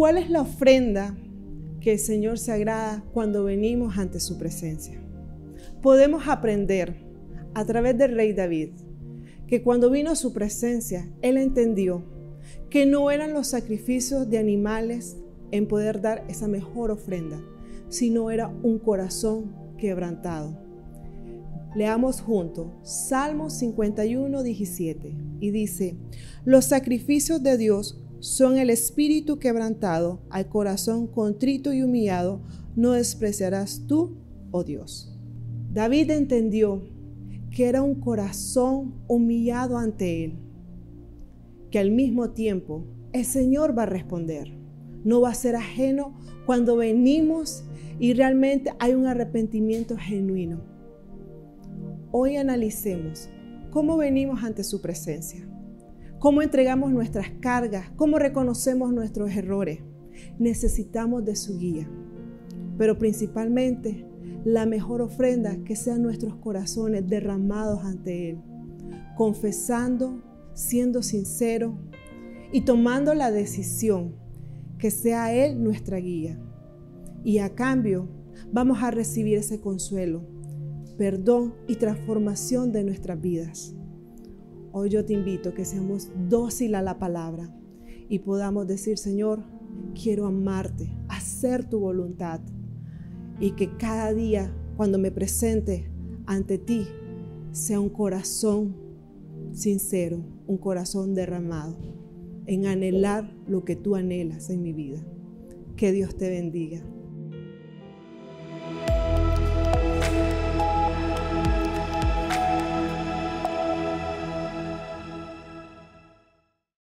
¿Cuál es la ofrenda que el Señor se agrada cuando venimos ante su presencia? Podemos aprender a través del rey David que cuando vino a su presencia, él entendió que no eran los sacrificios de animales en poder dar esa mejor ofrenda, sino era un corazón quebrantado. Leamos juntos Salmo 51, 17 y dice, los sacrificios de Dios son el espíritu quebrantado, al corazón contrito y humillado, no despreciarás tú, oh Dios. David entendió que era un corazón humillado ante él, que al mismo tiempo el Señor va a responder. No va a ser ajeno cuando venimos y realmente hay un arrepentimiento genuino. Hoy analicemos cómo venimos ante su presencia, cómo entregamos nuestras cargas, cómo reconocemos nuestros errores. Necesitamos de su guía, pero principalmente la mejor ofrenda que sean nuestros corazones derramados ante Él, confesando, siendo sincero y tomando la decisión que sea Él nuestra guía. Y a cambio vamos a recibir ese consuelo, perdón y transformación de nuestras vidas. Hoy yo te invito a que seamos dócil a la palabra y podamos decir, Señor, quiero amarte, hacer tu voluntad y que cada día cuando me presente ante ti sea un corazón sincero, un corazón derramado en anhelar lo que tú anhelas en mi vida. Que Dios te bendiga.